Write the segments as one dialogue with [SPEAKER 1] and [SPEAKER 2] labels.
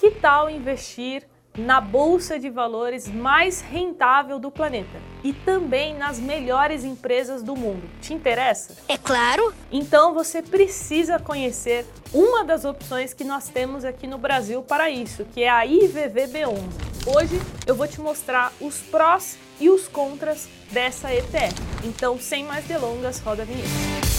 [SPEAKER 1] que tal investir na bolsa de valores mais rentável do planeta e também nas melhores empresas do mundo. Te interessa?
[SPEAKER 2] É claro!
[SPEAKER 1] Então você precisa conhecer uma das opções que nós temos aqui no Brasil para isso, que é a IVVB11. Hoje eu vou te mostrar os prós e os contras dessa ETF. Então, sem mais delongas, roda a vinheta.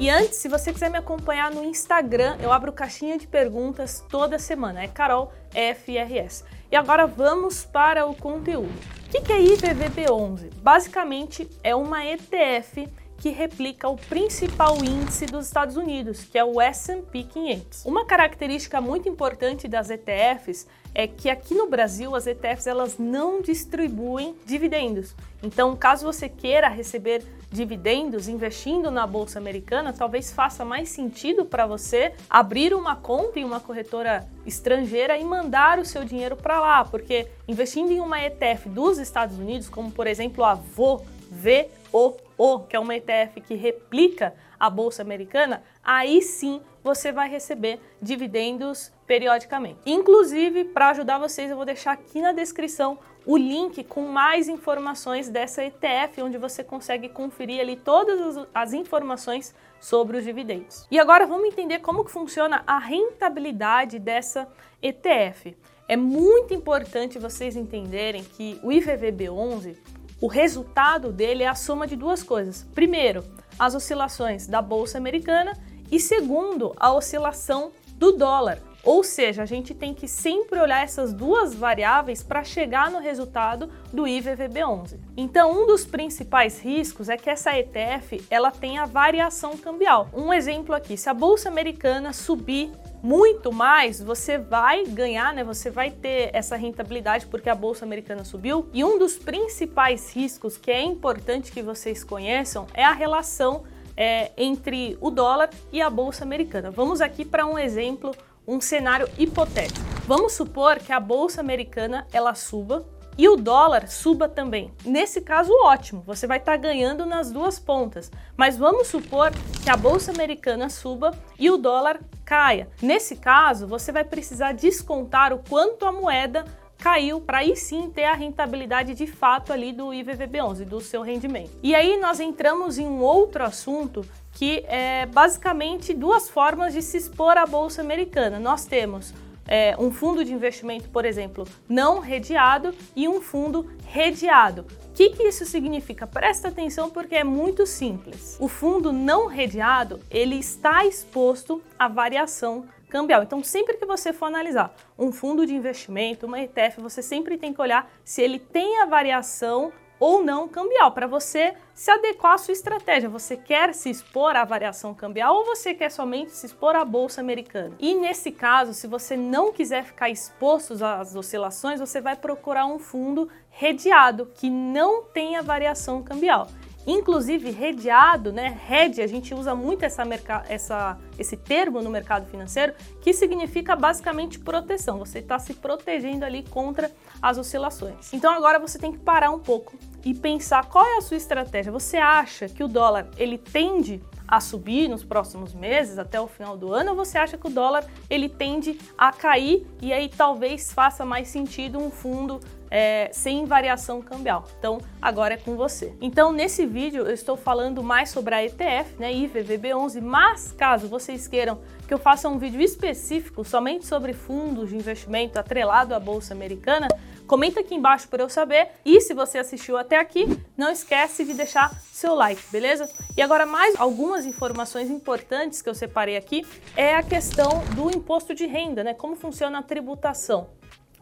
[SPEAKER 1] E antes, se você quiser me acompanhar no Instagram, eu abro caixinha de perguntas toda semana. É Carol FRS. E agora vamos para o conteúdo. O que é IVVB11? Basicamente é uma ETF que replica o principal índice dos Estados Unidos, que é o S&P 500. Uma característica muito importante das ETFs é que aqui no Brasil as ETFs elas não distribuem dividendos. Então, caso você queira receber dividendos investindo na bolsa americana, talvez faça mais sentido para você abrir uma conta em uma corretora estrangeira e mandar o seu dinheiro para lá, porque investindo em uma ETF dos Estados Unidos, como por exemplo a VO, VOO, que é uma ETF que replica a bolsa americana, aí sim você vai receber dividendos periodicamente. Inclusive, para ajudar vocês, eu vou deixar aqui na descrição o link com mais informações dessa ETF, onde você consegue conferir ali todas as informações sobre os dividendos. E agora vamos entender como que funciona a rentabilidade dessa ETF. É muito importante vocês entenderem que o IVVB11 o resultado dele é a soma de duas coisas. Primeiro, as oscilações da bolsa americana e segundo, a oscilação do dólar. Ou seja, a gente tem que sempre olhar essas duas variáveis para chegar no resultado do IVVB11. Então, um dos principais riscos é que essa ETF ela tenha variação cambial. Um exemplo aqui, se a bolsa americana subir muito mais, você vai ganhar, né? Você vai ter essa rentabilidade porque a bolsa americana subiu. E um dos principais riscos que é importante que vocês conheçam é a relação é, entre o dólar e a bolsa americana. Vamos aqui para um exemplo, um cenário hipotético. Vamos supor que a bolsa americana ela suba e o dólar suba também. Nesse caso, ótimo, você vai estar tá ganhando nas duas pontas. Mas vamos supor que a bolsa americana suba e o dólar caia. Nesse caso, você vai precisar descontar o quanto a moeda caiu para aí sim ter a rentabilidade de fato ali do IVVB11, do seu rendimento. E aí nós entramos em um outro assunto que é basicamente duas formas de se expor à bolsa americana. Nós temos é, um fundo de investimento, por exemplo, não redeado e um fundo redeado. O que, que isso significa? Presta atenção porque é muito simples. O fundo não redeado ele está exposto à variação cambial. Então, sempre que você for analisar um fundo de investimento, uma ETF, você sempre tem que olhar se ele tem a variação ou não cambial, para você se adequar à sua estratégia. Você quer se expor à variação cambial ou você quer somente se expor à bolsa americana? E nesse caso, se você não quiser ficar exposto às oscilações, você vai procurar um fundo redeado que não tenha variação cambial. Inclusive, redeado, né? Rede, a gente usa muito essa, essa, esse termo no mercado financeiro, que significa basicamente proteção. Você está se protegendo ali contra as oscilações. Então agora você tem que parar um pouco e pensar qual é a sua estratégia. Você acha que o dólar ele tende a subir nos próximos meses até o final do ano ou você acha que o dólar ele tende a cair e aí talvez faça mais sentido um fundo é, sem variação cambial. Então, agora é com você. Então, nesse vídeo eu estou falando mais sobre a ETF, né, IVVB11, mas caso vocês queiram que eu faça um vídeo específico somente sobre fundos de investimento atrelado à Bolsa Americana, comenta aqui embaixo para eu saber. E se você assistiu até aqui, não esquece de deixar seu like, beleza? E agora mais algumas informações importantes que eu separei aqui é a questão do imposto de renda, né? Como funciona a tributação.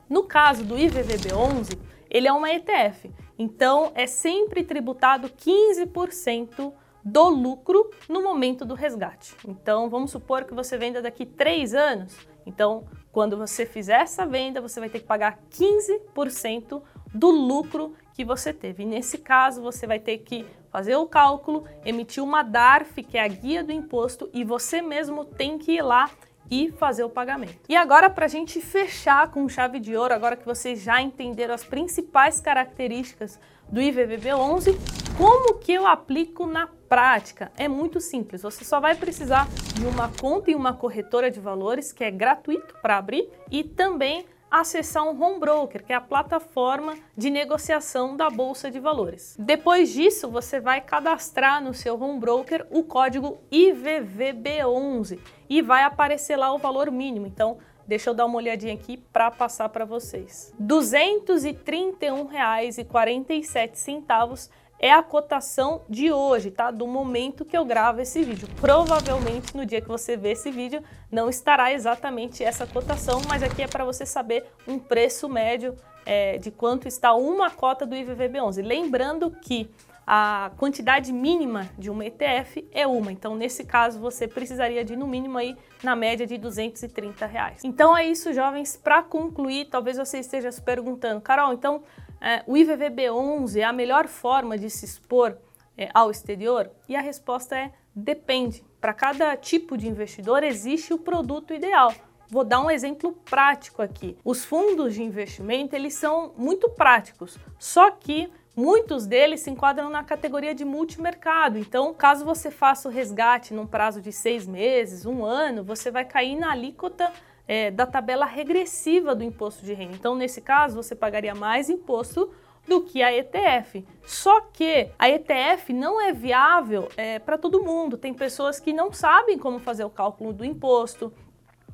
[SPEAKER 1] No caso do IVVB11, ele é uma ETF, então é sempre tributado 15% do lucro no momento do resgate. Então vamos supor que você venda daqui três anos. Então, quando você fizer essa venda, você vai ter que pagar 15% do lucro que você teve. E nesse caso, você vai ter que fazer o cálculo, emitir uma DARF, que é a guia do imposto, e você mesmo tem que ir lá e fazer o pagamento. E agora, para a gente fechar com chave de ouro, agora que vocês já entenderam as principais características do IVVB 11, Como que eu aplico na prática? É muito simples. Você só vai precisar de uma conta em uma corretora de valores que é gratuito para abrir e também acessar um home broker, que é a plataforma de negociação da bolsa de valores. Depois disso, você vai cadastrar no seu home broker o código IVVB11 e vai aparecer lá o valor mínimo. Então, deixa eu dar uma olhadinha aqui para passar para vocês. R$ 231,47 é a cotação de hoje, tá? Do momento que eu gravo esse vídeo. Provavelmente no dia que você vê esse vídeo não estará exatamente essa cotação, mas aqui é para você saber um preço médio é, de quanto está uma cota do IVVB11. Lembrando que a quantidade mínima de uma ETF é uma. Então, nesse caso, você precisaria de no mínimo aí na média de 230 reais. Então é isso, jovens. Para concluir, talvez você esteja se perguntando, Carol, então é, o IVVB11 é a melhor forma de se expor é, ao exterior? E a resposta é depende. Para cada tipo de investidor existe o produto ideal. Vou dar um exemplo prático aqui. Os fundos de investimento, eles são muito práticos, só que Muitos deles se enquadram na categoria de multimercado. Então, caso você faça o resgate num prazo de seis meses, um ano, você vai cair na alíquota é, da tabela regressiva do imposto de renda. Então, nesse caso, você pagaria mais imposto do que a ETF. Só que a ETF não é viável é, para todo mundo. Tem pessoas que não sabem como fazer o cálculo do imposto,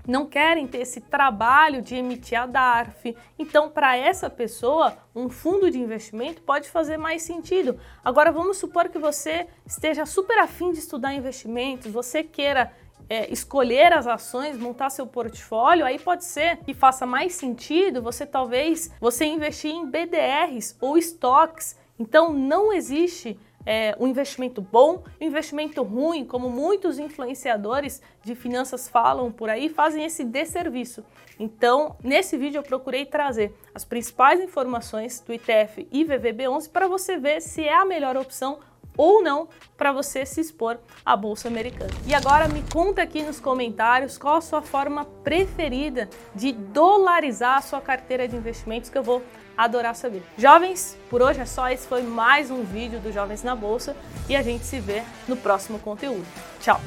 [SPEAKER 1] não querem ter esse trabalho de emitir a DARF. Então, para essa pessoa, um fundo de investimento pode fazer mais sentido. Agora, vamos supor que você esteja super afim de estudar investimentos, você queira é, escolher as ações, montar seu portfólio, aí pode ser que faça mais sentido você talvez você investir em BDRs ou estoques. Então, não existe é, um investimento bom, um investimento ruim, como muitos influenciadores de finanças falam por aí, fazem esse desserviço. Então, nesse vídeo eu procurei trazer as principais informações do ITF IVVB11 para você ver se é a melhor opção ou não para você se expor à bolsa americana. E agora me conta aqui nos comentários qual a sua forma preferida de dolarizar a sua carteira de investimentos que eu vou adorar saber. Jovens, por hoje é só. Esse foi mais um vídeo do Jovens na Bolsa e a gente se vê no próximo conteúdo. Tchau!